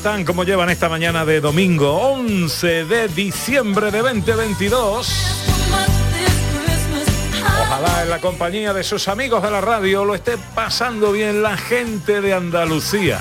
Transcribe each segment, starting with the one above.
Están? ¿Cómo llevan esta mañana de domingo 11 de diciembre de 2022? Ojalá en la compañía de sus amigos de la radio lo esté pasando bien la gente de Andalucía.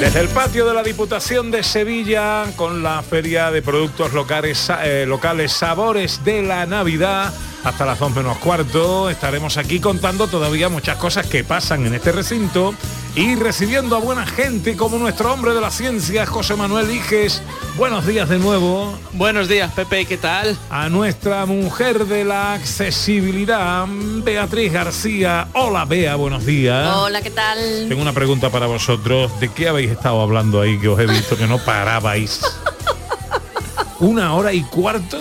Desde el patio de la Diputación de Sevilla, con la feria de productos locales, eh, locales Sabores de la Navidad, hasta las 2 menos cuarto, estaremos aquí contando todavía muchas cosas que pasan en este recinto y recibiendo a buena gente como nuestro hombre de la ciencia, José Manuel Iges. Buenos días de nuevo. Buenos días, Pepe, ¿qué tal? A nuestra mujer de la accesibilidad, Beatriz García. Hola, Bea, buenos días. Hola, ¿qué tal? Tengo una pregunta para vosotros. ¿De qué habéis estado hablando ahí que os he visto que no parabais? Una hora y cuarto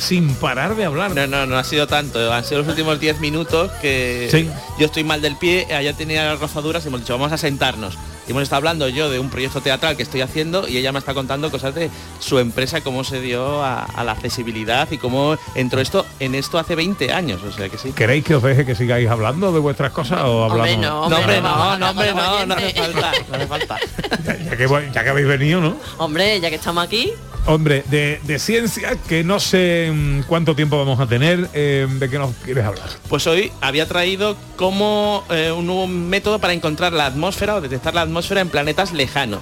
sin parar de hablar. No, no, no ha sido tanto. Han sido los últimos 10 minutos que Sí. yo estoy mal del pie, ella tenía las rozaduras y hemos dicho, vamos a sentarnos. Y hemos estado hablando yo de un proyecto teatral que estoy haciendo y ella me está contando cosas de su empresa, cómo se dio a, a la accesibilidad y cómo entró esto en esto hace 20 años. O sea que sí. ¿Queréis que os deje que sigáis hablando de vuestras cosas o hablamos? Hombre, no, No, hombre, no, no, hombre, no, no hace falta, no hace falta. Ya, ya que, ya que habéis venido, ¿no? Hombre, ya que estamos aquí, Hombre, de, de ciencia, que no sé mm, cuánto tiempo vamos a tener, eh, ¿de qué nos quieres hablar? Pues hoy había traído como eh, un nuevo método para encontrar la atmósfera o detectar la atmósfera en planetas lejanos.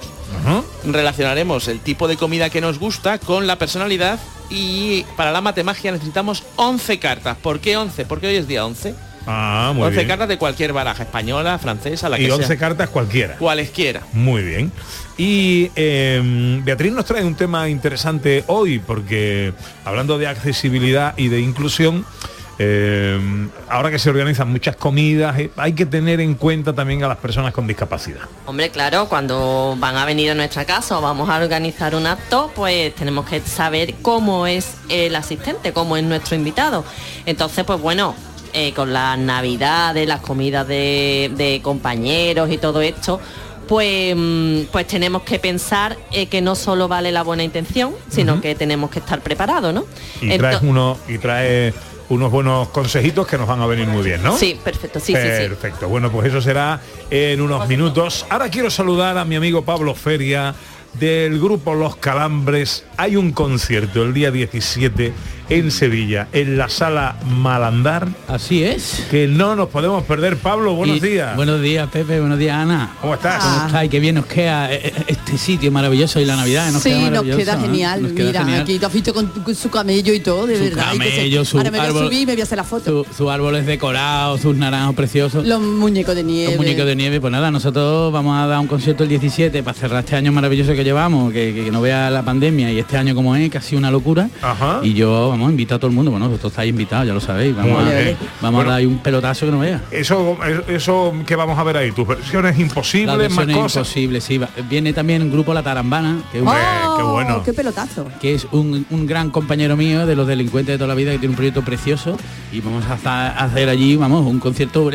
Relacionaremos el tipo de comida que nos gusta con la personalidad y para la matemagia necesitamos 11 cartas. ¿Por qué 11? Porque hoy es día 11. Ah, muy 11 bien. cartas de cualquier baraja, española, francesa, la Y que 11 sea. cartas cualquiera. Cualesquiera. Muy bien. Y eh, Beatriz nos trae un tema interesante hoy, porque hablando de accesibilidad y de inclusión, eh, ahora que se organizan muchas comidas, eh, hay que tener en cuenta también a las personas con discapacidad. hombre, claro, cuando van a venir a nuestra casa o vamos a organizar un acto, pues tenemos que saber cómo es el asistente, cómo es nuestro invitado. Entonces, pues bueno, eh, con las navidades, las comidas de, de compañeros y todo esto, pues, mm, pues tenemos que pensar eh, que no solo vale la buena intención, sino que tenemos que estar preparados, ¿no? Y traes Ento- uno y trae unos buenos consejitos que nos van a venir muy bien, ¿no? Sí, perfecto, sí, sí, sí. Perfecto. Bueno, pues eso será en unos minutos. Ahora quiero saludar a mi amigo Pablo Feria del grupo Los Calambres. Hay un concierto el día 17 en Sevilla, en la sala Malandar, Así es. que no nos podemos perder. Pablo, buenos Y- días. Buenos días, Pepe. Buenos días, Ana. ¿Cómo estás? ¿Cómo estáis? Qué bien nos queda eh, eh, este sitio maravilloso y la Navidad. Nos sí, queda nos queda ¿eh? genial. Nos queda Mira, genial. aquí te has visto con, con su camello y todo, de Su verdad. y camello, su Ahora me voy a árbol- subir y me voy a hacer la foto. Su- Sus árboles decorados, sus naranjos preciosos. Los muñecos de nieve. Los muñecos de nieve, pues nada, nosotros vamos a dar un concierto el 17 para cerrar este año maravilloso que llevamos, que, que- que no vea la pandemia y este año como es, casi una locura. Ajá. Y yo, vamos, a todo el mundo, bueno, vosotros estáis invitados, ya lo sabéis, vamos, a, bien. vamos Bueno. a dar ahí un pelotazo que no vea. Eso, eso que vamos a ver ahí, tus versiones imposibles, más versiones cosas. imposibles, sí. Viene también un grupo La Tarambana, que es un, Hombre, ¡Oh, qué bueno. ¡Qué pelotazo! que es un, un gran compañero mío de los delincuentes de toda la vida que tiene un proyecto precioso y vamos a hacer allí vamos un concierto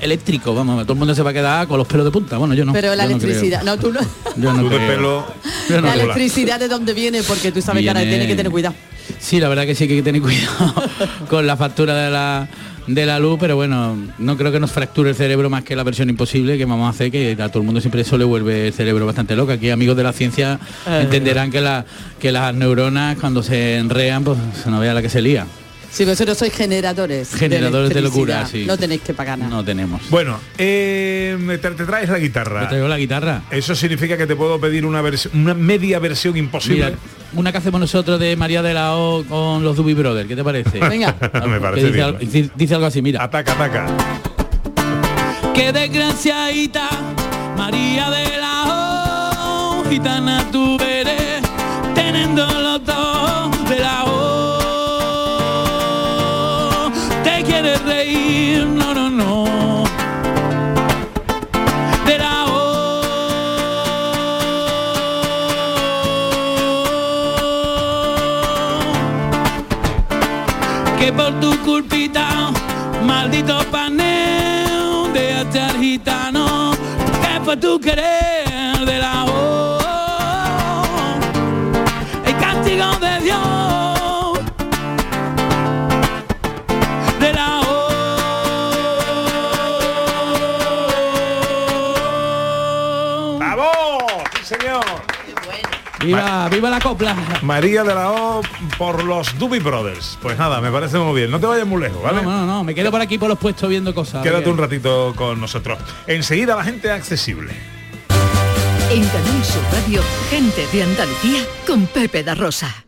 eléctrico vamos todo el mundo se va a quedar con los pelos de punta bueno yo no Pero la no electricidad, no, tú no. yo no Tú de creo. pelo. Yo no la creo. electricidad de dónde viene, porque tú sabes que ahora tienes que tener cuidado. Sí la verdad que sí que hay que tener cuidado con la factura de la de la luz pero bueno no creo que nos fracture el cerebro más que la versión imposible que vamos a hacer que a todo el mundo siempre eso le vuelve el cerebro bastante loco aquí amigos de la ciencia entenderán que la que las neuronas cuando se enrean pues se no vea la que se lía Si vosotros sois generadores. Generadores de locura, electricidad, sí. No tenéis que pagar nada. No tenemos. Bueno, eh, te, te traes la ¿Me guitarra. traigo la guitarra? Eso significa que te puedo pedir una, vers- una media versión imposible. Mira, una que hacemos nosotros de María de la O con los Duby Brothers, ¿qué te parece? Venga. Me Que parece dice, bien. al- dice- dice algo así, mira. Ataca, ataca. Qué desgraciadita, María de la O, gitana tú eres, teniendo los dos de la O. Te quieres reír, no, no, no. Maldito paneo de hasta gitano, que fue tu querer de la O. El castigo de Dios de la O. ¡Bravo! ¡Sí, señor! ¡Viva, viva la copla! María de la O por los Doobie Brothers. Pues nada, me parece muy bien. No te vayas muy lejos, ¿vale? No, no, no, me quedo por aquí por los puestos viendo cosas. Quédate un ratito con nosotros. Enseguida la gente accesible. En Canal Sur Radio, gente de Andalucía con Pepe da Rosa.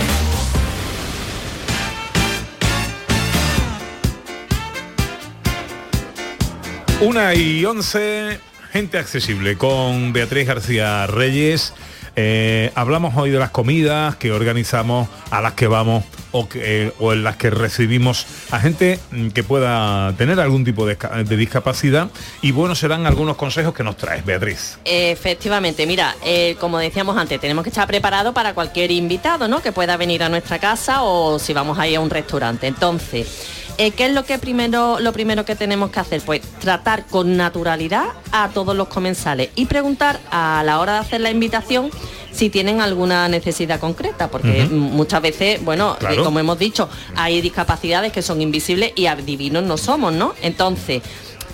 Una y once, gente accesible con Beatriz García Reyes. Eh, hablamos hoy de las comidas que organizamos, a las que vamos o, que- o en las que recibimos a gente mm, que pueda tener algún tipo de discapacidad. Y bueno, serán algunos consejos que nos traes, Beatriz. Efectivamente, mira, eh, como decíamos antes, tenemos que estar preparados para cualquier invitado, ¿no? Que pueda venir a nuestra casa o si vamos a ir a un restaurante. Entonces, eh, ¿qué es lo que primero, lo primero que tenemos que hacer? Pues tratar con naturalidad a todos los comensales y preguntar a la hora de hacer la invitación si tienen alguna necesidad concreta, porque muchas veces, bueno, eh, como hemos dicho, hay discapacidades que son invisibles y adivinos no somos, ¿no? Entonces,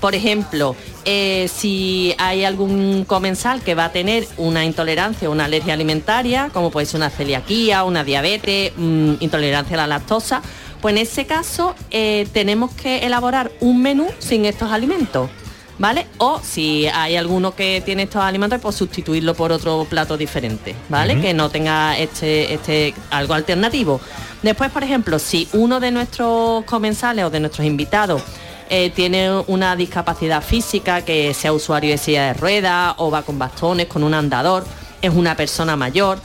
por ejemplo, eh, si hay algún comensal que va a tener una intolerancia o una alergia alimentaria, como puede ser una celiaquía, una diabetes, mm, intolerancia a la lactosa, pues en ese caso eh, tenemos que elaborar un menú sin estos alimentos. ¿Vale? O si hay alguno que tiene estos alimentos, pues sustituirlo por otro plato diferente, ¿vale? Que no tenga este, este algo alternativo. Después, por ejemplo, si uno de nuestros comensales o de nuestros invitados eh, tiene una discapacidad física, que sea usuario de silla de ruedas o va con bastones, con un andador, es una persona mayor,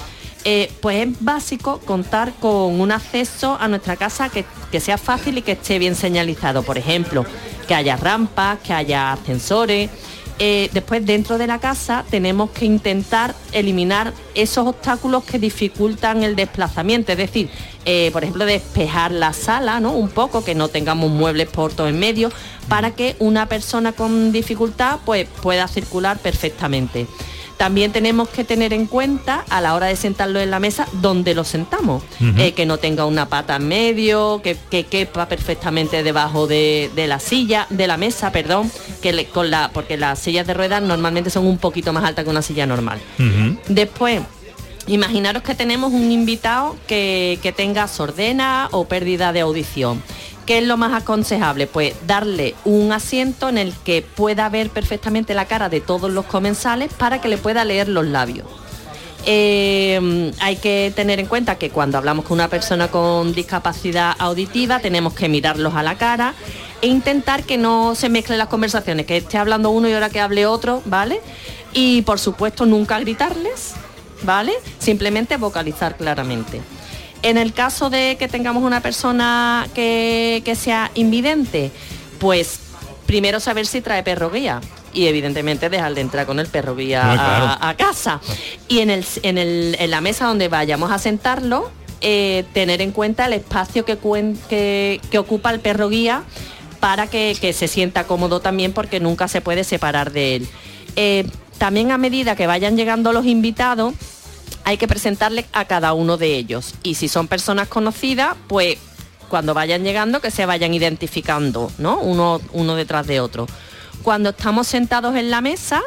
eh, pues es básico contar con un acceso a nuestra casa que, que sea fácil y que esté bien señalizado. Por ejemplo, que haya rampas, que haya ascensores. Eh, después dentro de la casa tenemos que intentar eliminar esos obstáculos que dificultan el desplazamiento, es decir, eh, por ejemplo, despejar la sala, ¿no? Un poco, que no tengamos muebles por todo en medio, para que una persona con dificultad pues, pueda circular perfectamente. También tenemos que tener en cuenta a la hora de sentarlo en la mesa dónde lo sentamos. Eh, que no tenga una pata en medio, que, que quepa perfectamente debajo de, de la silla, de la mesa, perdón, que le- con la, porque las sillas de ruedas normalmente son un poquito más altas que una silla normal. Después, imaginaros que tenemos un invitado que, que tenga sordena o pérdida de audición. ¿Qué es lo más aconsejable? Pues darle un asiento en el que pueda ver perfectamente la cara de todos los comensales para que le pueda leer los labios. Eh, hay que tener en cuenta que cuando hablamos con una persona con discapacidad auditiva tenemos que mirarlos a la cara e intentar que no se mezclen las conversaciones, que esté hablando uno y ahora que hable otro, ¿vale? Y por supuesto nunca gritarles, ¿vale? Simplemente vocalizar claramente. En el caso de que tengamos una persona que, que sea invidente, pues primero saber si trae perro guía y evidentemente dejar de entrar con el perro guía No, claro. a, a casa. Y en, el, en, el- en la mesa donde vayamos a sentarlo, eh, tener en cuenta el espacio que, cuen- que, que ocupa el perro guía para que, que se sienta cómodo también porque nunca se puede separar de él. Eh, también a medida que vayan llegando los invitados, hay que presentarle a cada uno de ellos. Y si son personas conocidas, pues cuando vayan llegando que se vayan identificando, ¿no? Uno, uno detrás de otro. Cuando estamos sentados en la mesa,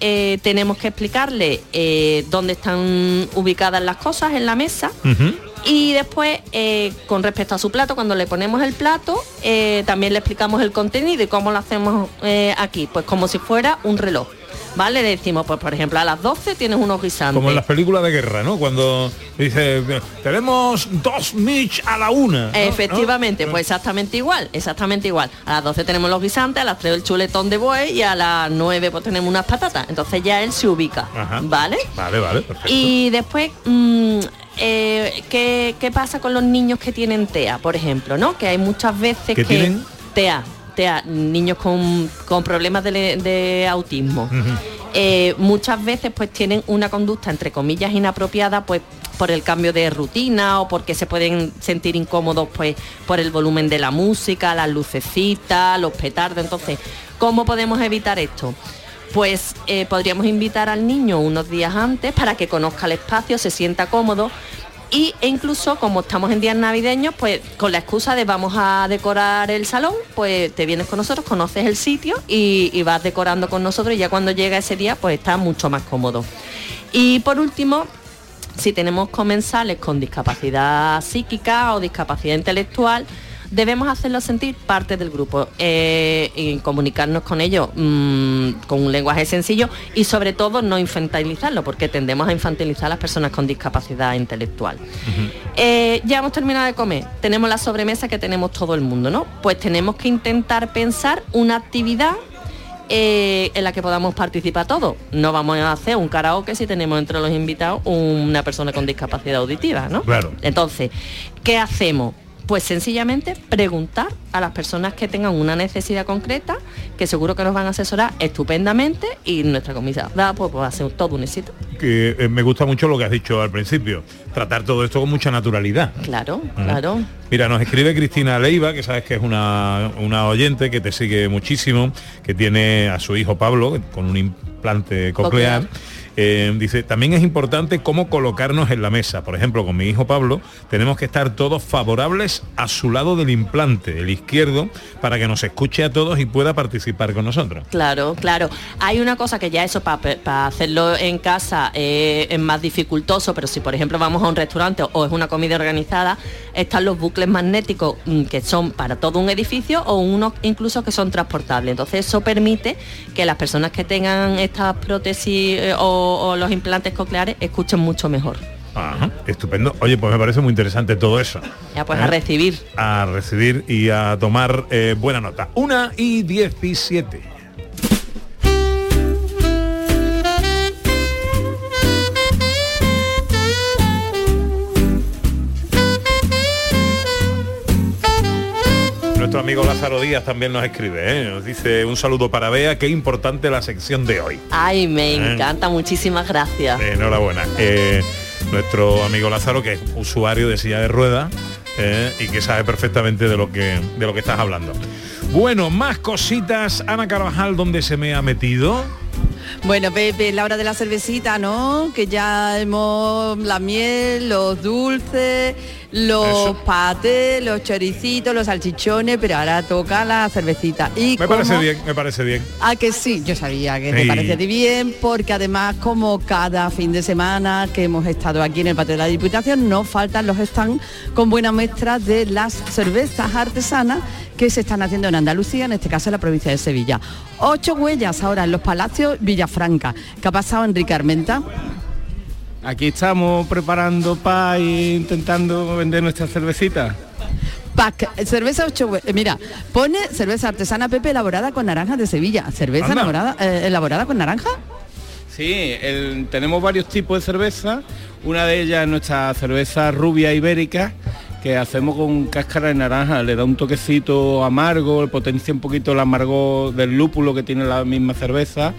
eh, tenemos que explicarle eh, dónde están ubicadas las cosas en la mesa. Y después, eh, con respecto a su plato, cuando le ponemos el plato, también le explicamos el contenido y cómo lo hacemos aquí. Pues como si fuera un reloj. ¿Vale? Le decimos, pues por ejemplo, a las 12 tienes unos guisantes. Como en las películas de guerra, ¿no? Cuando dice, tenemos dos Mitch a la una. ¿no? Efectivamente, ¿No? pues exactamente igual, exactamente igual. A las 12 tenemos los guisantes, a las 3 el chuletón de buey y a las 9 pues tenemos unas patatas. Entonces ya él se ubica, Ajá. ¿vale? Vale, vale, perfecto. Y después, mm, eh, ¿qué, qué pasa con los niños que tienen TEA, por ejemplo? ¿no? Que hay muchas veces ¿Que que... tienen? TEA, Niños con, con problemas de, le- de autismo. Eh, muchas veces pues tienen una conducta entre comillas inapropiada pues por el cambio de rutina o porque se pueden sentir incómodos pues por el volumen de la música, las lucecitas, los petardos. Entonces, ¿cómo podemos evitar esto? Pues eh, podríamos invitar al niño unos días antes para que conozca el espacio, se sienta cómodo y, e incluso como estamos en días navideños, pues con la excusa de vamos a decorar el salón, pues te vienes con nosotros, conoces el sitio y, y vas decorando con nosotros y ya cuando llega ese día pues está mucho más cómodo. Y por último, si tenemos comensales con discapacidad psíquica o discapacidad intelectual, debemos hacerlos sentir parte del grupo eh, y comunicarnos con ellos mm, con un lenguaje sencillo y sobre todo no infantilizarlo, porque tendemos a infantilizar a las personas con discapacidad intelectual. Eh, ya hemos terminado de comer, tenemos la sobremesa que tenemos todo el mundo, ¿no? Pues tenemos que intentar pensar una actividad eh, en la que podamos participar todos. No vamos a hacer un karaoke si tenemos entre los invitados una persona con discapacidad auditiva, ¿no? Claro. Entonces, ¿qué hacemos? Pues sencillamente preguntar a las personas que tengan una necesidad concreta, que seguro que nos van a asesorar estupendamente y nuestra comida pues, va a ser todo un éxito. Que eh, me gusta mucho lo que has dicho al principio. Tratar todo esto con mucha naturalidad. Claro, claro. Mira, nos escribe Cristina Leiva, que sabes que es una, una oyente que te sigue muchísimo, que tiene a su hijo Pablo con un implante coclear. Coclear. Eh, dice, también es importante cómo colocarnos en la mesa. Por ejemplo, con mi hijo Pablo tenemos que estar todos favorables a su lado del implante, el izquierdo, para que nos escuche a todos y pueda participar con nosotros. Claro, claro. Hay una cosa que ya eso para hacerlo en casa eh, es más dificultoso, pero si por ejemplo vamos a un restaurante o es una comida organizada, están los bucles magnéticos mm, que son para todo un edificio o unos incluso que son transportables. Entonces eso permite que las personas que tengan estas prótesis eh, o, o los implantes cocleares escuchen mucho mejor. Ajá, estupendo. Oye, pues me parece muy interesante todo eso. Ya pues a ¿Eh? recibir. a recibir y a tomar eh, buena nota. Una y 17. Nuestro amigo Lázaro Díaz también nos escribe, ¿eh? nos dice un saludo para Bea, qué importante la sección de hoy. Ay, me Eh. encanta, muchísimas gracias. Enhorabuena. Eh, nuestro amigo Lázaro, que es usuario de silla de ruedas eh, y que sabe perfectamente de lo que, de lo que estás hablando. Bueno, más cositas. Ana Carvajal, ¿dónde se me ha metido? Bueno, Pepe, la hora de la cervecita, ¿no? Que ya hemos la miel, los dulces, los Eso. patés, los choricitos, los salchichones, pero ahora toca la cervecita. Y Me parece bien, me parece bien. Ah, que sí, yo sabía que te Sí. parecía de bien, porque además como cada fin de semana que hemos estado aquí en el patio de la Diputación, no faltan los stands con buena muestra de las cervezas artesanas que se están haciendo en Andalucía, en este caso en la provincia de Sevilla. Ocho huellas ahora en los Palacios Villafranca. ¿Qué ha pasado, Enrique Armenta? Aquí estamos preparando pa e intentando vender nuestra cervecita. Pac, cerveza ocho hue- eh, Mira, pone cerveza artesana Pepe elaborada con naranja de Sevilla. ¿Cerveza elaborada, eh, elaborada con naranja? Sí, el- tenemos varios tipos de cerveza. Una de ellas es nuestra cerveza rubia ibérica que hacemos con cáscara de naranja. Le da un toquecito amargo, potencia un poquito el amargo del lúpulo que tiene la misma cerveza,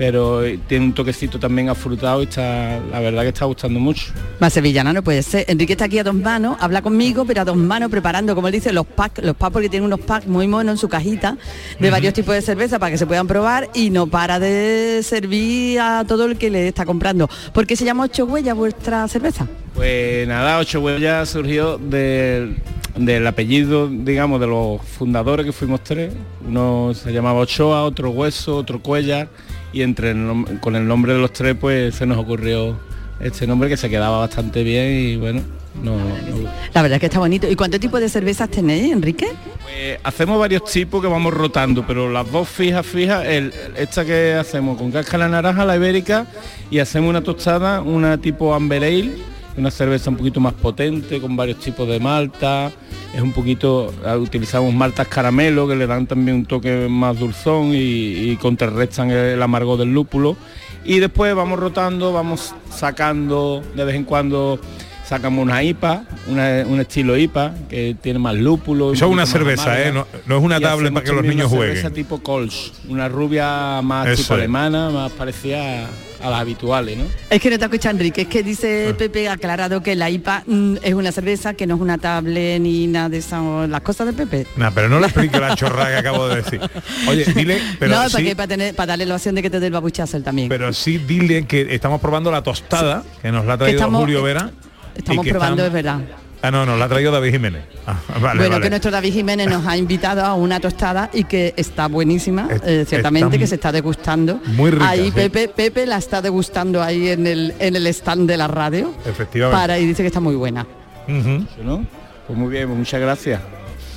pero tiene un toquecito también afrutado y está, la verdad que está gustando mucho. Más sevillana no puede ser. Enrique está aquí a dos manos, habla conmigo, pero a dos manos preparando, como él dice, los packs, los packs porque tiene unos packs muy monos en su cajita de varios tipos de cerveza para que se puedan probar y no para de servir a todo el que le está comprando. ¿Por qué se llama Ocho Huellas vuestra cerveza? Pues nada, Ocho Huellas surgió del, del apellido, digamos, de los fundadores que fuimos tres. Uno se llamaba Ochoa, otro Hueso, otro Cuellar y entre el con el nombre de los tres pues se nos ocurrió este nombre que se quedaba bastante bien y bueno, no, no- La verdad es que está bonito. ¿Y cuántos tipos de cervezas tenéis, Enrique? Pues hacemos varios tipos que vamos rotando, pero las dos fijas, fijas, el, esta que hacemos con cáscara naranja, la ibérica, y hacemos una tostada, una tipo Amber Ale, una cerveza un poquito más potente, con varios tipos de malta, es un poquito, ah, utilizamos maltas caramelo que le dan también un toque más dulzón y, y contrarrestan el amargo del lúpulo. Y después vamos rotando, vamos sacando de vez en cuando sacamos una IPA, una- un estilo IPA que tiene más lúpulo. Eso es un una cerveza, amarga. ¿eh? No, no es una tablet para que los niños una cerveza jueguen. tipo Kolsch, una rubia más Eso tipo es. alemana, más parecida a, las habituales, ¿no? Es que no te escucha Enrique, es que dice Pepe ha aclarado que la IPA mm, es una cerveza que no es una tablet ni nada de esas las cosas de Pepe. Nah, pero no le explique la chorrada que acabo de decir. Oye, dile, pero no, sí, para, que, para, tener, para darle la opción de que te dé el babuchazo él también. pero sí dile que estamos probando la tostada que nos la ha traído estamos- Julio Vera. Estamos probando, están- es verdad. Ah, no, nos la ha traído David Jiménez. Ah, vale, bueno, vale. que nuestro David Jiménez nos ha invitado a una tostada y que está buenísima, Es- eh, ciertamente, está que se está degustando. muy rica, Ahí sí. Pepe, Pepe la está degustando ahí en el, en el stand de la radio. Efectivamente. Para, y dice que está muy buena. Ujú. ¿no? Pues muy bien, muchas gracias.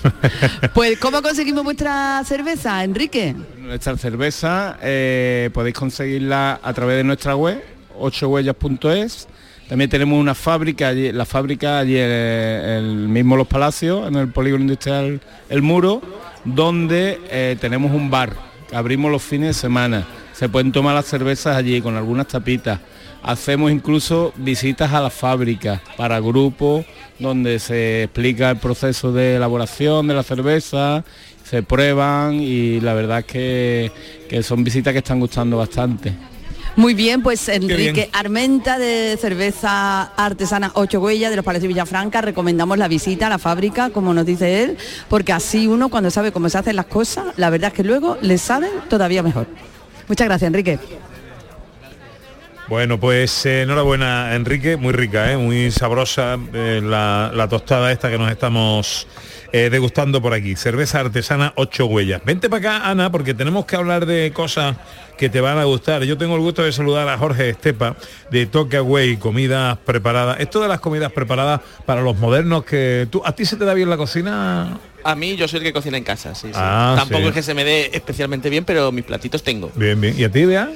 Pues, ¿cómo conseguimos vuestra cerveza, Enrique? Nuestra cerveza eh, podéis conseguirla a través de nuestra web, ochohuellas.es. También tenemos una fábrica, allí, la fábrica allí en el mismo Los Palacios, en el polígono industrial El Muro, donde eh, tenemos un bar que abrimos los fines de semana. Se pueden tomar las cervezas allí con algunas tapitas. Hacemos incluso visitas a la fábrica para grupos donde se explica el proceso de elaboración de la cerveza, se prueban y la verdad es que, que son visitas que están gustando bastante. Muy bien, pues Enrique bien. Armenta de cerveza artesana Ocho Huellas de los Palacios Villafranca, recomendamos la visita a la fábrica, como nos dice él, porque así uno cuando sabe cómo se hacen las cosas, la verdad es que luego le saben todavía mejor. Muchas gracias, Enrique. Bueno, pues eh, enhorabuena Enrique, muy rica, ¿eh? muy sabrosa eh, la, la tostada esta que nos estamos eh, degustando por aquí. Cerveza artesana ocho huellas. Vente para acá, Ana, porque tenemos que hablar de cosas que te van a gustar. Yo tengo el gusto de saludar a Jorge Estepa de Away, comidas preparadas. Esto de las comidas preparadas para los modernos que tú, ¿a ti se te da bien la cocina? A mí yo soy el que cocina en casa, sí, sí. Ah, Tampoco sí. es que se me dé especialmente bien, pero mis platitos tengo. Bien, bien. ¿Y a ti, Bea?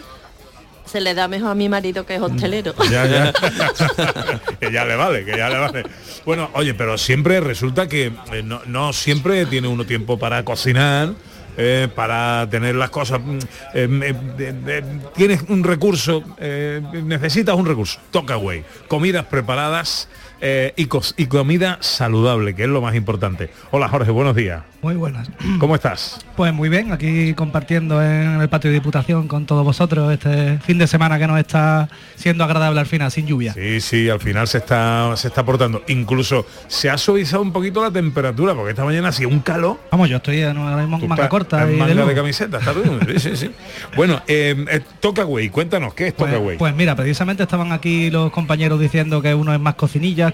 Se le da mejor a mi marido que es hostelero. Ya, ya. que ya le vale, que ya le vale. Bueno, oye, pero siempre resulta que eh, no, no siempre tiene uno tiempo para cocinar. eh, para tener las cosas mm, eh, eh, de- tienes un recurso necesitas un recurso toca away comidas preparadas eh, y, comida saludable que es lo más importante hola Jorge buenos días Muy buenas. ¿cómo estás? Pues muy bien, aquí compartiendo en el patio de Diputación con todos vosotros este fin de semana que nos está siendo agradable al final, sin lluvia. Sí, sí, al final se está, se está portando. Incluso se ha suavizado un poquito la temperatura, porque esta mañana hacía un calor. Vamos, yo estoy en en manga corta en y de manga de, camiseta, está. Sí, sí, sí. Bueno, eh, eh, Toca Way, cuéntanos, ¿qué es Pues, Toca Way? pues mira, precisamente estaban aquí los compañeros diciendo que uno es más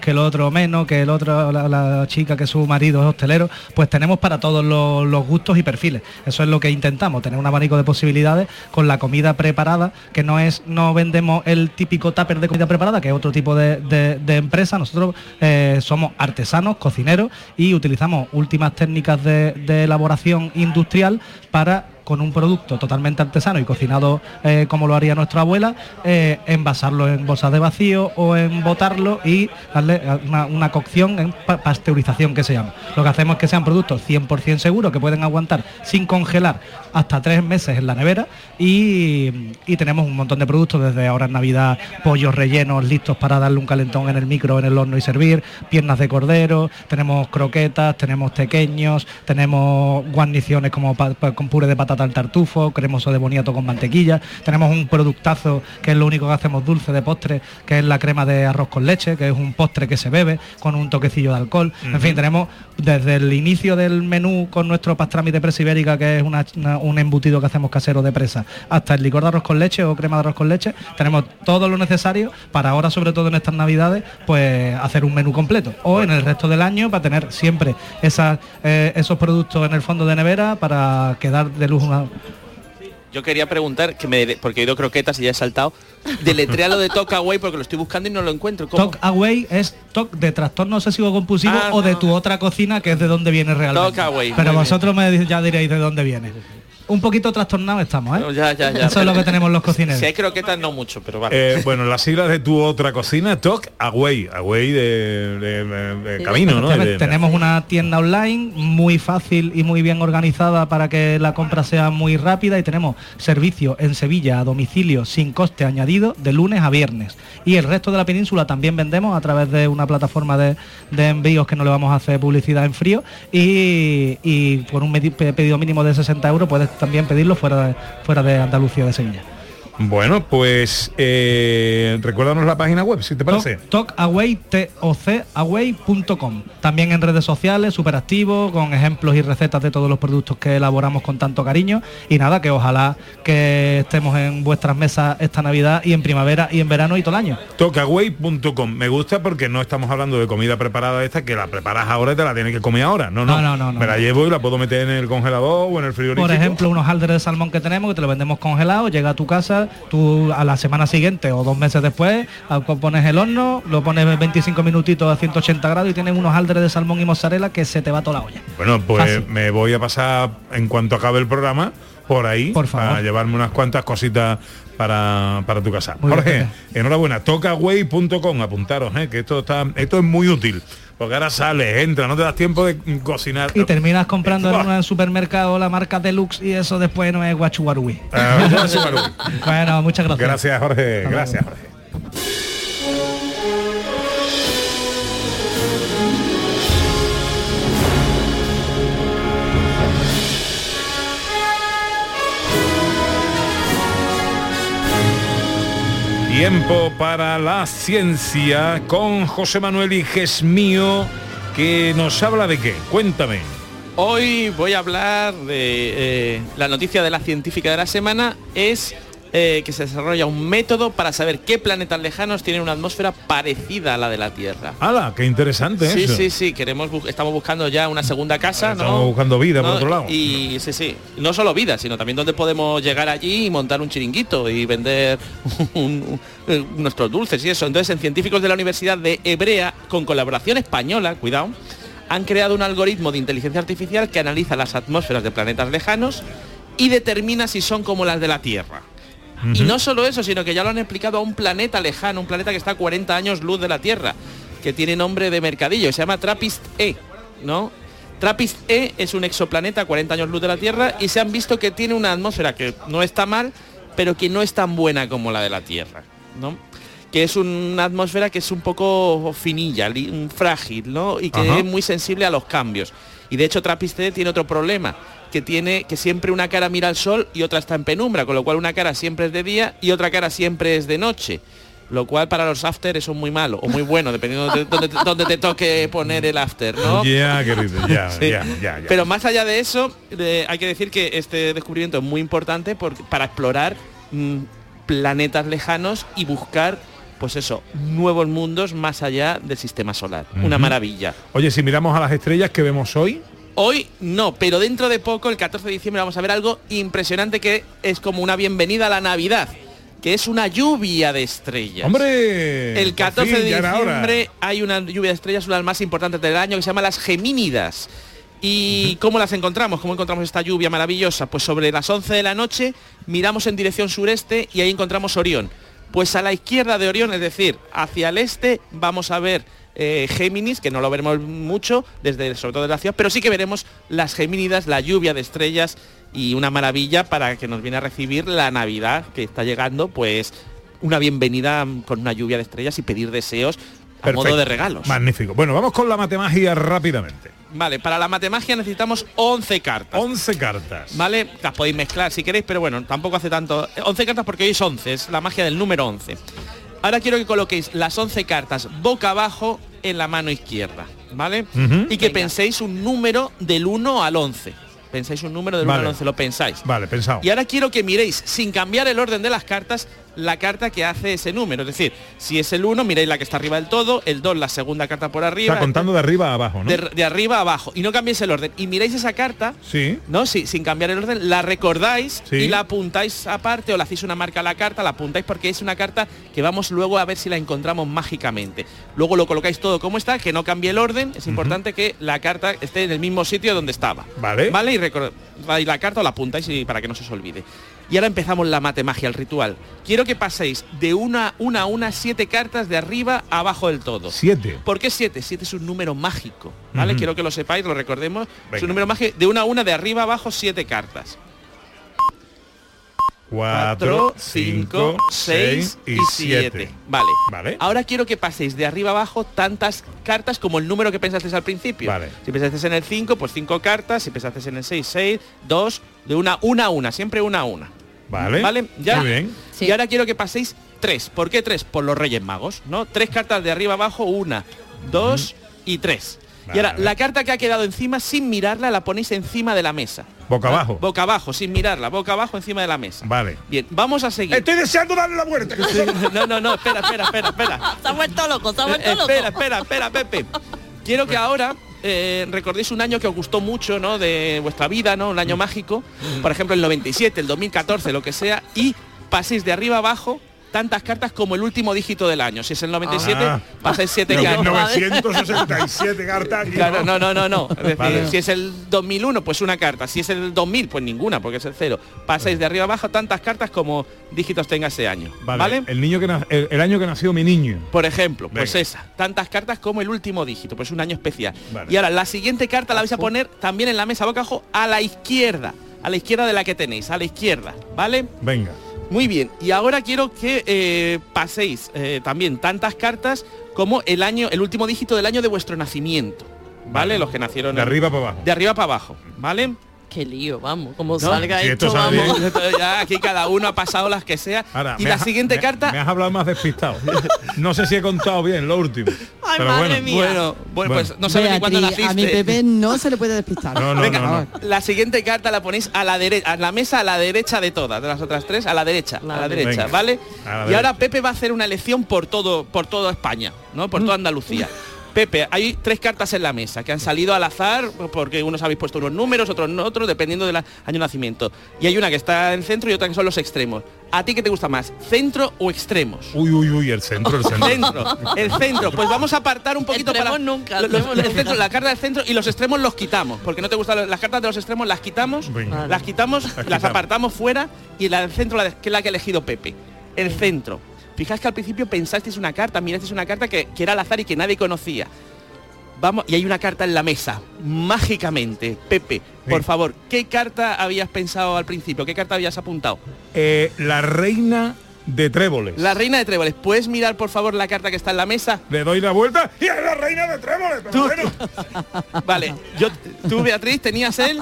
que el otro menos, que el otro, la, chica que su marido es hostelero, pues tenemos para todos los, gustos y perfiles. Eso es lo que intentamos, tener un abanico de posibilidades con la comida preparada, que no es, no vendemos el típico tupper de comida preparada, que es otro tipo de, de- de empresa. Nosotros eh, somos artesanos, cocineros y utilizamos últimas técnicas de, de elaboración industrial para con un producto totalmente artesano y cocinado eh, como lo haría nuestra abuela, eh, envasarlo en bolsas de vacío o en botarlo y darle una, cocción en pa- pasteurización que se llama. Lo que hacemos es que sean productos 100% seguros que pueden aguantar sin congelar hasta tres meses en la nevera y, y tenemos un montón de productos desde ahora en Navidad, pollos rellenos listos para darle un calentón en el micro, en el horno y servir, piernas de cordero, tenemos croquetas, tenemos pequeños, tenemos guarniciones como con puré de patata al tartufo, cremoso de boniato con mantequilla, tenemos un productazo que es lo único que hacemos dulce de postre, que es la crema de arroz con leche, que es un postre que se bebe con un toquecillo de alcohol. En fin, tenemos desde el inicio del menú con nuestro pastrami de presa ibérica, que es un embutido que hacemos casero de presa, hasta el licor de arroz con leche o crema de arroz con leche, tenemos todo lo necesario para ahora, sobre todo en estas navidades, pues hacer un menú completo. O en el resto del año para tener siempre eh, esos productos en el fondo de nevera para quedar de luz una, Yo quería preguntar, que me, porque he oído croquetas y ya he saltado, deletrea lo de Talk Away porque lo estoy buscando y no lo encuentro. ¿Cómo? Talk away es talk de trastorno obsesivo compulsivo Ah, o de tu otra cocina que es de donde viene realmente. Talk away, Pero vosotros me ya diréis de dónde viene. Un poquito trastornado estamos, ¿eh? No, ya, ya, ya. Eso es lo que tenemos los cocineros. Si hay croquetas no mucho, pero vale. Eh, bueno, las siglas de tu otra cocina, Talk Away, Away de, de- de- de camino, ¿no? De- Tenemos una tienda online muy fácil y muy bien organizada para que la compra sea muy rápida y tenemos servicio en Sevilla a domicilio sin coste añadido de lunes a viernes. Y el resto de la península también vendemos a través de una plataforma de, de envíos que no le vamos a hacer publicidad en frío y, y por un pedido mínimo de 60 euros puedes también pedirlo fuera de, fuera de Andalucía de Sevilla. Bueno, pues eh, recuérdanos la página web, si te parece. Talkaway, T-O-C-away.com. También en redes sociales, súper activo, con ejemplos y recetas de todos los productos que elaboramos con tanto cariño. Y nada, que ojalá que estemos en vuestras mesas esta Navidad y en primavera y en verano y todo el año. Tocaway.com. Me gusta porque no estamos hablando de comida preparada esta que la preparas ahora y te la tienes que comer ahora. No, no. No, no, no, no, Me la llevo y la puedo meter en el congelador o en el frigorífico. Por ejemplo, unos alderes de salmón que tenemos, que te lo vendemos congelado, llega a tu casa, tú a la semana siguiente o dos meses después, a- pones el horno, lo pones 25 minutitos a 180 grados y tienes unos alderes de salmón y mozzarella que se te va toda la olla. Bueno, pues Fácil. me voy a pasar en cuanto acabe el programa por ahí Por favor. para llevarme unas cuantas cositas para, para tu casa. Muy bien, Jorge, enhorabuena, tocaway.com, apuntaros, eh, que esto está esto es muy útil, porque ahora sales, entra, no te das tiempo de cocinar. Y terminas comprando en un supermercado la marca Deluxe y eso después no es guachuarui. Ah, bueno, muchas gracias. Gracias, Jorge. Gracias. Jorge. Tiempo para la ciencia con José Manuel Iges mío, que nos habla de qué. Cuéntame. Hoy voy a hablar de eh, la noticia de la científica de la semana es eh, que se desarrolla un método para saber qué planetas lejanos tienen una atmósfera parecida a la de la Tierra. ¡Hala! ¡Qué interesante Sí, eso! sí, sí, queremos estamos buscando ya una segunda casa, ¿no? Estamos buscando vida por otro lado. Y sí, sí, no solo vida, sino también donde podemos llegar allí y montar un chiringuito y vender un- un- nuestros dulces y eso. Entonces, en científicos de la Universidad de Hebrea, con colaboración española, cuidado, han creado un algoritmo de inteligencia artificial que analiza las atmósferas de planetas lejanos y determina si son como las de la Tierra. Y no solo eso, sino que ya lo han explicado a un planeta lejano, un planeta que está a 40 años luz de la Tierra, que tiene nombre de mercadillo, se llama Trappist-E, ¿no? Trappist-E es un exoplaneta a 40 años luz de la Tierra y se han visto que tiene una atmósfera que no está mal, pero que no es tan buena como la de la Tierra, ¿no? Que es una atmósfera que es un poco finilla, frágil, ¿no? Y que Ajá. es muy sensible a los cambios. Y de hecho Trappist-E tiene otro problema, que tiene que siempre una cara mira al sol y otra está en penumbra, con lo cual una cara siempre es de día y otra cara siempre es de noche. Lo cual para los after eso es muy malo o muy bueno, dependiendo de donde, te- toque poner el after, ¿no? Ya, querido, ya, Sí. ya, ya, ya. Pero más allá de eso, eh, hay que decir que este descubrimiento es muy importante por- para explorar mm, planetas lejanos y buscar, pues eso, nuevos mundos más allá del sistema solar. Una maravilla. Oye, si miramos a las estrellas que vemos hoy, Hoy no, pero dentro de poco, el 14 de diciembre, vamos a ver algo impresionante que es como una bienvenida a la Navidad, que es una lluvia de estrellas. ¡hombre! El por 14 fin, de diciembre hay una lluvia de estrellas, una de las más importantes del año, que se llama las Gemínidas. ¿Y cómo las encontramos? ¿Cómo encontramos esta lluvia maravillosa? Pues sobre las 11 de la noche miramos en dirección sureste y ahí encontramos Orión. Pues a la izquierda de Orión, es decir, hacia el este, vamos a ver eh, Géminis, que no lo veremos mucho, desde, sobre todo de la ciudad, pero sí que veremos las Gemínidas, la lluvia de estrellas y una maravilla para que nos viene a recibir la Navidad que está llegando, pues una bienvenida con una lluvia de estrellas y pedir deseos a modo de regalos. Magnífico. Bueno, vamos con la matemagia rápidamente. Vale, para la matemagia necesitamos 11 cartas. 11 cartas. ¿Vale? Las podéis mezclar si queréis, pero bueno, tampoco hace tanto. 11 cartas porque hoy es 11, es la magia del número 11. Ahora quiero que coloquéis las 11 cartas boca abajo en la mano izquierda, ¿vale? Ujú. Y que penséis un número del 1 al 11. Pensáis un número del 1 Vale. al 11, lo pensáis. Vale, pensado. Y ahora quiero que miréis, sin cambiar el orden de las cartas, la carta que hace ese número. Es decir, si es el 1, miréis la que está arriba del todo, el 2, la segunda carta por arriba. contando de arriba a abajo, ¿no? de, de arriba a abajo. Y no cambiéis el orden. Y miráis esa carta, Sí. ¿no? Sí, sin cambiar el orden, la recordáis Sí. y la apuntáis aparte o le hacéis una marca a la carta, la apuntáis porque es una carta que vamos luego a ver si la encontramos mágicamente. Luego lo colocáis todo como está, que no cambie el orden. Es importante que la carta esté en el mismo sitio donde estaba. Vale. Vale, y recordáis la carta o la apuntáis y para que no se os olvide. Y ahora empezamos la matemagia, el ritual. Quiero que paséis de una, una a una siete cartas de arriba a abajo del todo. Siete. ¿Por qué 7? 7 es un número mágico, ¿vale? Quiero que lo sepáis, lo recordemos. Es un número mágico de una a una, de arriba a abajo, 7 cartas. 4, 5, 6 y 7. Vale. Vale. Ahora quiero que paséis de arriba abajo tantas cartas como el número que pensasteis al principio. Vale. Si pensasteis en el 5, pues 5 cartas. Si pensasteis en el 6, 6, 2, de una, una a una, siempre una a una. Vale. ¿Vale? ¿Ya? Muy bien. Sí. Y ahora quiero que paséis tres. ¿Por qué tres? Por los Reyes Magos, ¿no? Tres cartas de arriba abajo, una, dos y tres. Y ahora, la carta que ha quedado encima, sin mirarla, la ponéis encima de la mesa. Boca ¿Vale? abajo. Boca abajo, sin mirarla, boca abajo encima de la mesa. Vale. Bien, vamos a seguir. Estoy deseando darle la vuelta. No, no, no, espera, espera, espera, espera. Se ha vuelto loco, se ha vuelto loco. Espera, espera, espera, Pepe. Quiero que ahora eh, recordéis un año que os gustó mucho, ¿no? De vuestra vida, ¿no? Un año mágico. Por ejemplo, el 97, el 2014, lo que sea. Y paséis de arriba abajo tantas cartas como el último dígito del año. Si es el 97, Ah. pasáis siete No, cartas. 967 cartas. aquí, Claro, no, no, no, no. Es decir, Vale. si es el 2001, pues una carta. Si es el 2000, pues ninguna, porque es el cero. Pasáis de arriba abajo tantas cartas como dígitos tenga ese año. Vale. ¿Vale? El niño que el, el año que nació mi niño. Por ejemplo, pues esa. Tantas cartas como el último dígito, pues un año especial. Vale. Y ahora, la siguiente carta la vais a poner también en la mesa boca abajo a la izquierda. A la izquierda de la que tenéis, a la izquierda, ¿vale? Venga. Muy bien. Y ahora quiero que eh, paséis eh, también tantas cartas como el año, el último dígito del año de vuestro nacimiento. ¿Vale? Los que nacieron De en- arriba para abajo. De arriba para abajo, ¿vale? Qué lío, vamos, como ¿No? salga Si esto esto, sale vamos. ya aquí cada uno ha pasado las que sea. Ahora, y la has- siguiente me- carta. Me has hablado más despistado. No sé si he contado bien lo último. Ay, pero madre bueno. mía. Bueno, bueno, pues no sabes ni cuándo naciste. a mi bebé no se le puede despistar. No, no, Venga, no, no. La siguiente carta la ponéis a la derecha, a la mesa a la derecha de todas, de las otras tres, a la derecha, a la derecha, Venga, ¿vale? la y ahora. Pepe va a hacer una elección por todo, por toda España, ¿no? Por toda Andalucía. Pepe, hay tres cartas en la mesa que han salido al azar porque unos habéis puesto unos números, otros no otros, dependiendo del año de nacimiento. Y hay una que está en centro y otra que son los extremos. ¿A ti qué te gusta más? ¿Centro o extremos? Uy, uy, uy, el centro, el centro. Centro, el centro. Pues vamos a apartar un poquito Extremos para nunca, lo- los- extremos el nunca. centro, la carta del centro y los extremos los quitamos, porque no te gustan las cartas de los extremos las quitamos, Venga. las quitamos, las, quitamos. apartamos fuera y la del centro la de- que es la que ha elegido Pepe. El centro. Fijáis que al principio pensasteis una carta, mirasteis una carta que, que era al azar y que nadie conocía. Vamos, y hay una carta en la mesa, mágicamente. Pepe, por Sí. favor, ¿qué carta habías pensado al principio? ¿Qué carta habías apuntado? Eh, la reina de tréboles. La reina de tréboles. ¿Puedes mirar por favor la carta que está en la mesa? Le doy la vuelta y es la reina de tréboles. pero Tú- bueno. Vale, yo, tú Beatriz tenías el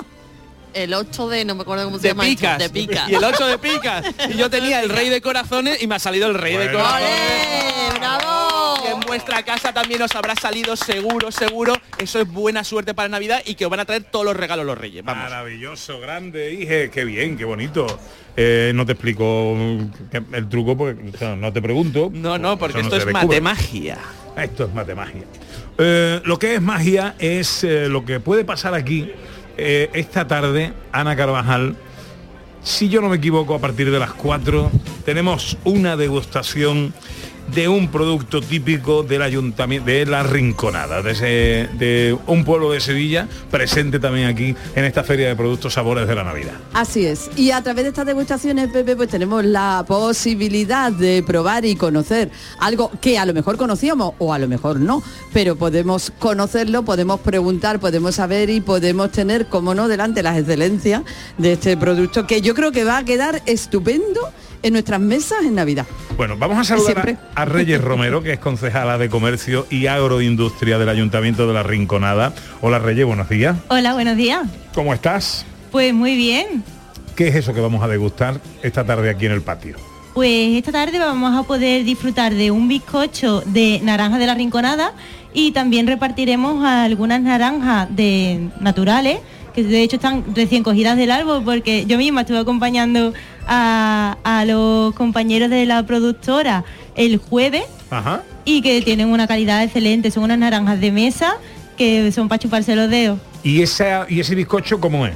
El 8 de, no me acuerdo cómo se de llama. esto, picas. De pica. Y el 8 de picas. Y yo tenía el rey de corazones y me ha salido el rey de corazones. ¡Bravo! Que en vuestra casa también os habrá salido seguro, seguro. Eso es buena suerte para Navidad y que os van a traer todos los regalos los reyes. Vamos. Maravilloso, grande, hije, qué bien, qué bonito. Eh, no te explico mm, el truco porque o sea, no te pregunto. No, no, porque esto se es matemagia. Esto es matemagia. Eh, lo que es magia es eh, lo que puede pasar aquí eh, esta tarde, Ana Carvajal. Si yo no me equivoco, a partir de las 4 tenemos una degustación de un producto típico del ayuntamiento de la Rinconada, de, ese- de un pueblo de Sevilla presente también aquí en esta feria de productos sabores de la Navidad. Así es. Y a través de estas degustaciones, Pepe, pues tenemos la posibilidad de probar y conocer algo que a lo mejor conocíamos o a lo mejor no, pero podemos conocerlo, podemos preguntar, podemos saber y podemos tener, como no, delante las excelencias de este producto que yo creo que va a quedar estupendo en nuestras mesas en Navidad. Bueno, vamos a saludar Siempre. a, a Reyes Romero, que es concejala de Comercio y Agroindustria del Ayuntamiento de la Rinconada. Hola Reyes, buenos días. Hola, buenos días. ¿Cómo estás? Pues muy bien. ¿Qué es eso que vamos a degustar esta tarde aquí en el patio? Pues esta tarde vamos a poder disfrutar de un bizcocho de naranja de la rinconada y también repartiremos algunas naranjas de naturales que de hecho están recién cogidas del árbol porque yo misma estuve acompañando a, a los compañeros de la productora el jueves Ajá. y que tienen una calidad excelente, son unas naranjas de mesa que son para chuparse los dedos. ¿Y, esa, ¿Y ese bizcocho cómo es?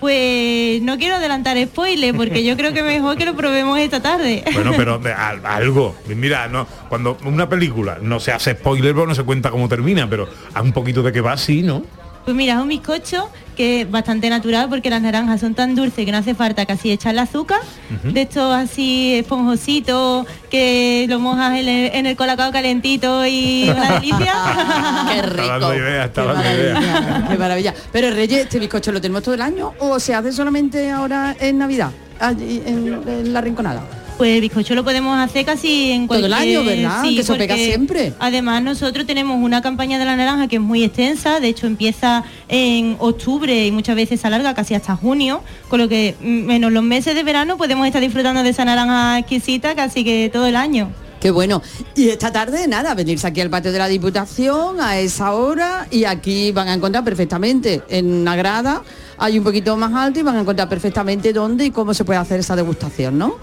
Pues no quiero adelantar spoiler porque yo creo que mejor que lo probemos esta tarde. Bueno, pero algo. Mira, no, cuando una película no se hace spoiler, pero no se cuenta cómo termina, pero a un poquito de que va así, ¿no? Pues mira, es un bizcocho que es bastante natural porque las naranjas son tan dulces que no hace falta casi echarle azúcar. De estos así esponjositos que lo mojas en el, en el colacao calentito y una delicia. Qué Está dando idea, está dando idea. maravilla, qué maravilla. Pero Reyes, ¿este bizcocho lo tenemos todo el año o se hace solamente ahora en Navidad? Allí en, en la rinconada. Pues el bizcocho lo podemos hacer casi en Todo el cualquier... año, ¿verdad? Que eso pega siempre. Además nosotros tenemos una campaña de la naranja que es muy extensa, de hecho empieza en octubre y muchas veces se alarga casi hasta junio, con lo que mm, menos los meses de verano podemos estar disfrutando de esa naranja exquisita casi que todo el año. Qué bueno. Y esta tarde, nada, venirse aquí al patio de la Diputación a esa hora y aquí van a encontrar perfectamente en una grada, hay un poquito más alto y van a encontrar perfectamente dónde y cómo se puede hacer esa degustación, ¿no?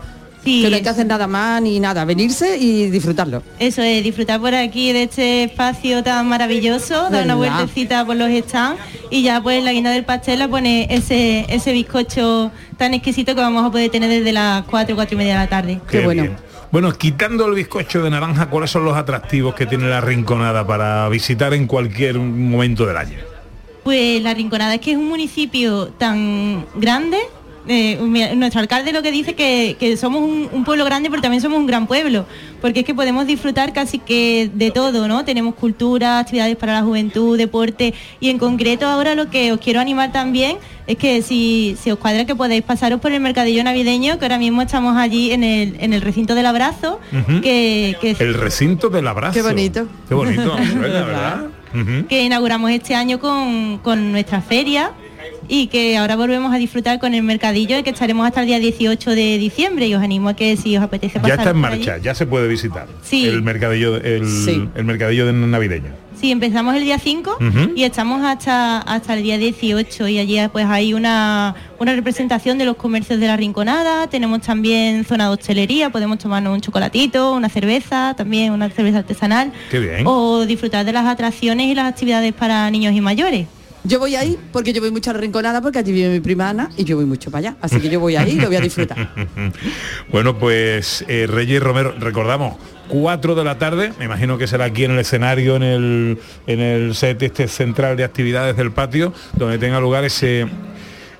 Sí, que no hay que hacer nada más ni nada, venirse y disfrutarlo. Eso es, disfrutar por aquí de este espacio tan maravilloso, dar una vueltecita por los stands y ya pues la guinda del pastel la pone ese, ese bizcocho tan exquisito que vamos a poder tener desde las 4, 4 y media de la tarde. Qué bien. Bueno, quitando el bizcocho de naranja, ¿cuáles son los atractivos que tiene la Rinconada para visitar en cualquier momento del año? Pues La Rinconada es que es un municipio tan grande. Eh, nuestro alcalde lo que dice que, que somos un, un pueblo grande pero también somos un gran pueblo porque es que podemos disfrutar casi que de todo no tenemos cultura actividades para la juventud deporte y en concreto ahora lo que os quiero animar también es que si, si os cuadra que podéis pasaros por el mercadillo navideño que ahora mismo estamos allí en el, en el recinto del abrazo que, que El recinto del abrazo. Qué bonito. Qué bonito, suena, ¿verdad? Que inauguramos este año con, con nuestra feria y que ahora volvemos a disfrutar con el mercadillo y que estaremos hasta el día 18 de diciembre y os animo a que si os apetece pasar Ya está en allí. marcha, ya se puede visitar. Sí. El mercadillo, el, Sí. el mercadillo de navideño. Sí, empezamos el día 5 Ujú. y estamos hasta, hasta el día 18 y allí pues hay una, una representación de los comercios de la Rinconada, tenemos también zona de hostelería, podemos tomarnos un chocolatito, una cerveza, también una cerveza artesanal Qué bien. o disfrutar de las atracciones y las actividades para niños y mayores. Yo voy ahí porque yo voy mucho a Rinconada porque allí vive mi prima Ana y yo voy mucho para allá. Así que yo voy ahí y lo voy a disfrutar. Bueno, pues eh, Reyes Romero, recordamos, 4 de la tarde, me imagino que será aquí en el escenario, en el, en el set este central de actividades del patio, donde tenga lugar ese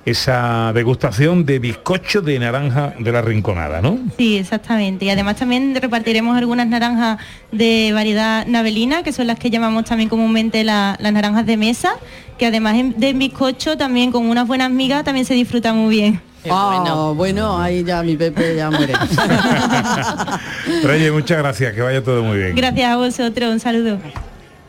esa degustación de bizcocho de naranja de la rinconada, ¿no? Sí, exactamente. Y además también repartiremos algunas naranjas de variedad navelina, que son las que llamamos también comúnmente la- las naranjas de mesa, que además de bizcocho también con unas buenas migas también se disfruta muy bien. Ah, bueno. ahí ya mi Pepe ya muere. Reyes, muchas gracias, que vaya todo muy bien. Gracias a vosotros, un saludo.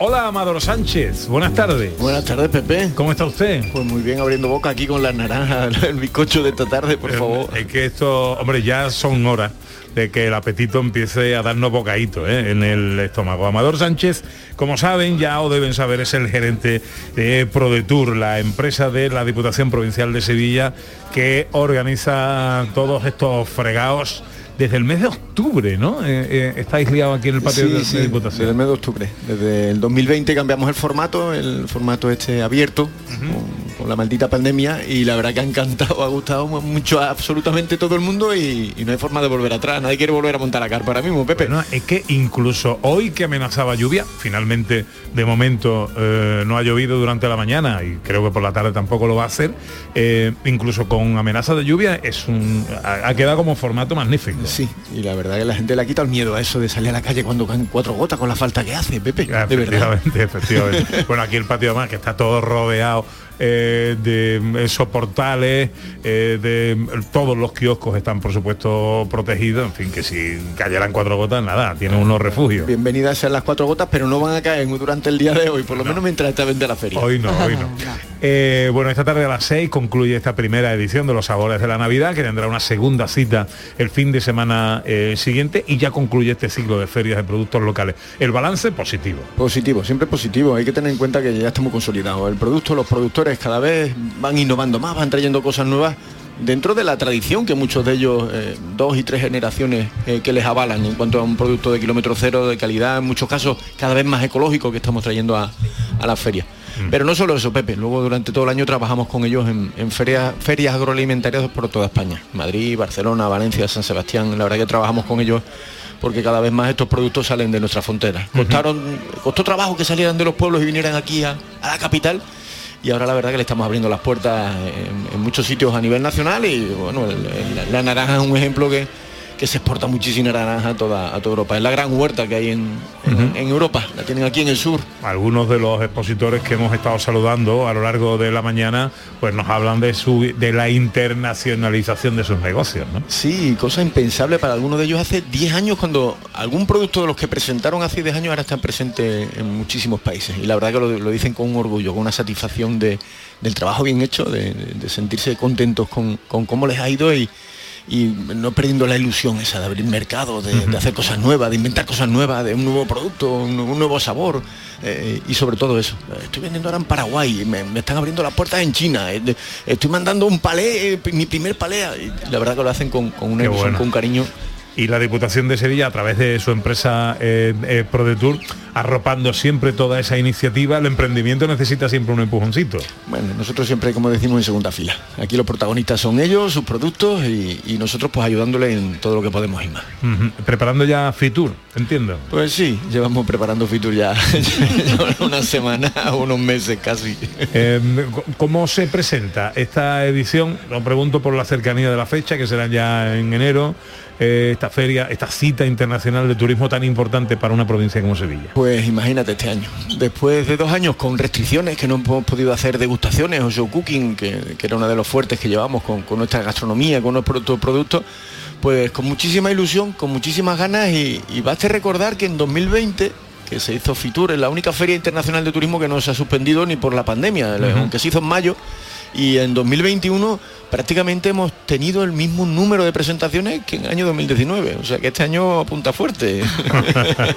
Hola, Amador Sánchez, buenas tardes. Buenas tardes, Pepe. ¿Cómo está usted? Pues muy bien, abriendo boca aquí con las naranjas, el bizcocho de esta tarde, por Eh, favor. Es que esto, hombre, ya son horas de que el apetito empiece a darnos bocadito ¿eh? en el estómago. Amador Sánchez, como saben, ya o deben saber, es el gerente de ProDetour, la empresa de la Diputación Provincial de Sevilla que organiza todos estos fregados desde el mes de octubre, ¿no? Eh, eh, estáis liados aquí en el patio Sí, de sí, Diputación. desde el mes de octubre. Desde el 2020 cambiamos el formato, el formato este abierto, con, con la maldita pandemia y la verdad que ha encantado, ha gustado mu- mucho a absolutamente todo el mundo y, y no hay forma de volver atrás. Nadie quiere volver a montar la carpa ahora mismo, Pepe. Bueno, es que incluso hoy que amenazaba lluvia, finalmente de momento eh, no ha llovido durante la mañana y creo que por la tarde tampoco lo va a hacer, eh, incluso con amenaza de lluvia es un ha, ha quedado como formato magnífico. Sí, y la verdad que la gente le ha quitado el miedo a eso de salir a la calle cuando caen cuatro gotas con la falta que hace, Pepe. De verdad. Efectivamente, efectivamente. bueno, aquí el patio además que está todo rodeado eh, de esos portales, eh, de todos los kioscos están por supuesto protegidos, en fin, que si cayeran cuatro gotas, nada, tiene unos refugios. Bienvenidas sean las cuatro gotas, pero no van a caer durante el día de hoy, por lo menos mientras esté vende la feria. Hoy no, hoy no. Eh, bueno, esta tarde a las 6 concluye esta primera edición de los sabores de la Navidad, que tendrá una segunda cita el fin de semana eh, siguiente y ya concluye este ciclo de ferias de productos locales. El balance positivo. Positivo, siempre positivo. Hay que tener en cuenta que ya estamos consolidados. El producto, los productores cada vez van innovando más, van trayendo cosas nuevas dentro de la tradición que muchos de ellos, eh, dos y tres generaciones que les avalan en cuanto a un producto de kilómetro cero, de calidad, en muchos casos cada vez más ecológico que estamos trayendo a, a la feria. Pero no solo eso, Pepe, luego durante todo el año trabajamos con ellos en, en ferias, ferias agroalimentarias por toda España. Madrid, Barcelona, Valencia, San Sebastián, la verdad que trabajamos con ellos porque cada vez más estos productos salen de nuestra frontera. Costaron, costó trabajo que salieran de los pueblos y vinieran aquí a, a la capital. Y ahora la verdad que le estamos abriendo las puertas en, en muchos sitios a nivel nacional y bueno, el- el- la naranja es un ejemplo que, que se exporta muchísima naranja a toda, a toda Europa. Es la gran huerta que hay en, en- en Europa, la tienen aquí en el sur. Algunos de los expositores que hemos estado saludando a lo largo de la mañana, pues nos hablan de su de la internacionalización de sus negocios, ¿no? Sí, cosa impensable para algunos de ellos hace 10 años cuando algún producto de los que presentaron hace 10 años ahora están presentes en muchísimos países. Y la verdad que lo, lo dicen con un orgullo, con una satisfacción de- del trabajo bien hecho, de, de sentirse contentos con, con cómo les ha ido y, y no perdiendo la ilusión esa de abrir mercado, de, de hacer cosas nuevas, de inventar cosas nuevas, de un nuevo producto, un, un nuevo sabor eh, y sobre todo eso. Estoy vendiendo ahora en Paraguay, me, me están abriendo las puertas en China, eh, estoy mandando un palé, eh, mi primer palé, y la verdad que lo hacen con, con una Qué ilusión, bueno. con cariño. Y la Diputación de Sevilla, a través de su empresa eh, eh, ProDetour, arropando siempre toda esa iniciativa, el emprendimiento necesita siempre un empujoncito. Bueno, nosotros siempre, como decimos, en segunda fila. Aquí los protagonistas son ellos, sus productos y, y nosotros pues ayudándoles en todo lo que podemos y más. Preparando ya Fitur, entiendo. Pues sí, llevamos preparando Fitur ya una semana, unos meses casi. Eh, ¿Cómo se presenta esta edición? Lo pregunto por la cercanía de la fecha, que será ya en enero, esta feria, esta cita internacional de turismo tan importante para una provincia como Sevilla. Pues imagínate este año. Después de dos años con restricciones que no hemos podido hacer degustaciones o show cooking, que, que era uno de los fuertes que llevamos con, con nuestra gastronomía, con nuestros productos, pues con muchísima ilusión, con muchísimas ganas y, y baste recordar que en 2020 que se hizo Fitur, es la única feria internacional de turismo que no se ha suspendido ni por la pandemia, aunque se hizo en mayo. Y en 2021 prácticamente hemos tenido el mismo número de presentaciones que en el año 2019. O sea que este año apunta fuerte.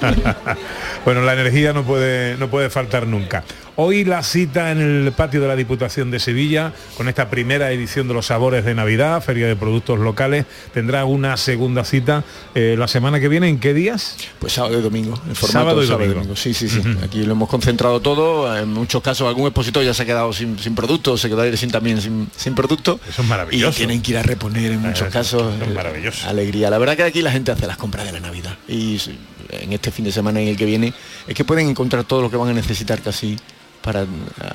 bueno, la energía no puede, no puede faltar nunca. Hoy la cita en el patio de la Diputación de Sevilla, con esta primera edición de los sabores de Navidad, Feria de Productos Locales, tendrá una segunda cita eh, la semana que viene. ¿En qué días? Pues sábado y domingo. En formato Sábado y sábado y domingo. Sí, sí, sí. Aquí lo hemos concentrado todo. En muchos casos algún expositor ya se ha quedado sin, sin producto, se quedó sin también sin, sin producto. Eso es maravilloso. Y tienen que ir a reponer en muchos casos. eso es eh, maravilloso. Alegría. La verdad que aquí la gente hace las compras de la Navidad. Y en este fin de semana y el que viene es que pueden encontrar todo lo que van a necesitar casi para eh,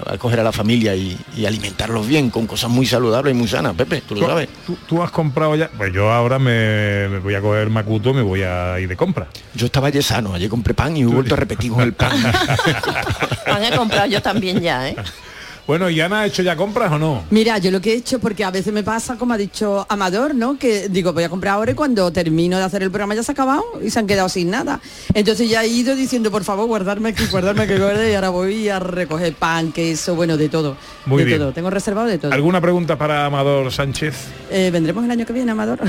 acoger a la familia y, y alimentarlos bien con cosas muy saludables y muy sanas, Pepe, tú lo sabes. ¿Tú, tú has comprado ya? Pues yo ahora me, me voy a coger Macuto, me voy a ir de compra. Yo estaba ayer sano, ayer compré pan y he vuelto a repetir con el pan. Pan he comprado yo también ya, ¿eh? Bueno, ¿y Ana ha hecho ya compras o no? Mira, yo lo que he hecho, porque a veces me pasa, como ha dicho Amador, ¿no? Que digo, voy a comprar ahora y cuando termino de hacer el programa ya se ha acabado y se han quedado sin nada. Entonces ya he ido diciendo, por favor, guardarme aquí, guardarme que guarde y ahora voy a recoger pan, queso, bueno, de todo. Muy de bien. todo. Tengo reservado de todo. ¿Alguna pregunta para Amador Sánchez? Eh, ¿Vendremos el año que viene, Amador?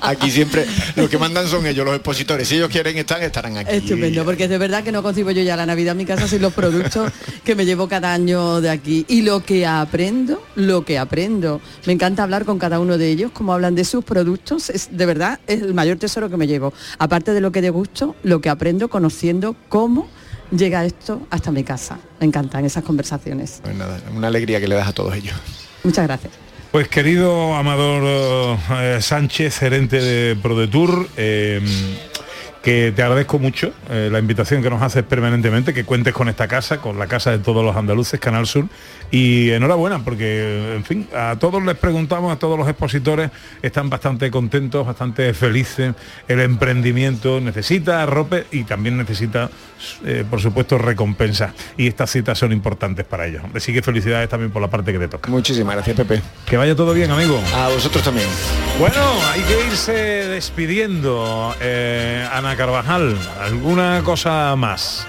Aquí siempre lo que mandan son ellos, los expositores. Si ellos quieren estar, estarán aquí. Estupendo, porque de verdad que no concibo yo ya la Navidad en mi casa sin los productos que me llevo cada año de aquí. Y lo que aprendo, lo que aprendo. Me encanta hablar con cada uno de ellos, como hablan de sus productos. Es, de verdad, es el mayor tesoro que me llevo. Aparte de lo que degusto, lo que aprendo conociendo cómo llega esto hasta mi casa. Me encantan esas conversaciones. Pues nada, una alegría que le das a todos ellos. Muchas gracias. Pues querido Amador eh, Sánchez, gerente de ProDetour, eh, que te agradezco mucho eh, la invitación que nos haces permanentemente, que cuentes con esta casa, con la casa de todos los andaluces, Canal Sur, y enhorabuena, porque, en fin, a todos les preguntamos, a todos los expositores, están bastante contentos, bastante felices, el emprendimiento necesita arrope y también necesita, eh, por supuesto, recompensa, y estas citas son importantes para ellos. Así que felicidades también por la parte que te toca. Muchísimas gracias, Pepe. Que vaya todo bien, amigo. A vosotros también. Bueno, hay que irse despidiendo. Eh, Ana Carvajal, ¿alguna cosa más?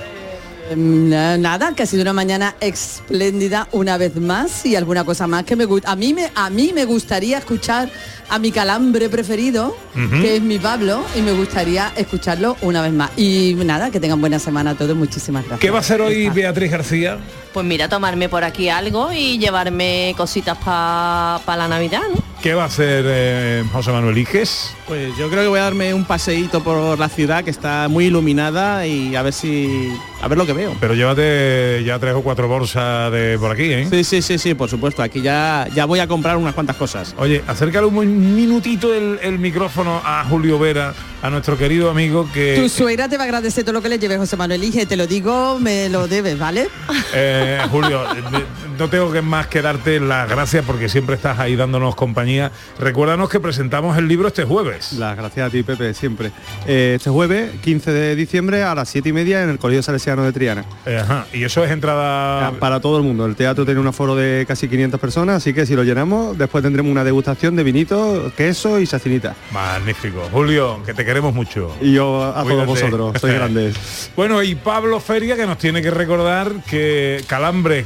Em, na- Nada, que ha sido una mañana espléndida una vez más y alguna cosa más que me gusta. A mí me, a mí me gustaría escuchar a mi calambre preferido, que es mi Pablo, y me gustaría escucharlo una vez más. Y nada, que tengan buena semana a todos. Muchísimas gracias. ¿Qué va a hacer hoy Beatriz García? Pues mira, tomarme por aquí algo y llevarme cositas para la Navidad, ¿no? ¿Qué va a hacer eh, José Manuel Iges? Pues yo creo que voy a darme un paseíto por la ciudad que está muy iluminada y a ver si a ver lo que veo. Pero llévate ya tres o cuatro bolsas de por aquí, ¿eh? Sí, sí, sí, sí, por supuesto. Aquí ya ya voy a comprar unas cuantas cosas. Oye, acércale un minutito el, el micrófono a Julio Vera, a nuestro querido amigo que... Tu suegra te va a agradecer todo lo que le lleve José Manuel Ige, te lo digo, me lo debes, ¿vale? Eh, Julio, no tengo que más que darte las gracias porque siempre estás ahí dándonos compañía. Recuérdanos que presentamos el libro este jueves. Las gracias a ti, Pepe, siempre. Eh, este jueves, 15 de diciembre, a las 7 y media, en el Colegio Salesiano de Triana. Ajá, y eso es entrada... Para todo el mundo. El teatro tiene un aforo de casi 500 personas, así que si lo llenamos, después tendremos una degustación de vinito, queso y sacinita. Magnífico. Julio, que te queremos mucho. Y yo a Cuídate. todos vosotros, sois grandes. Bueno, y Pablo Feria que nos tiene que recordar que Calambre con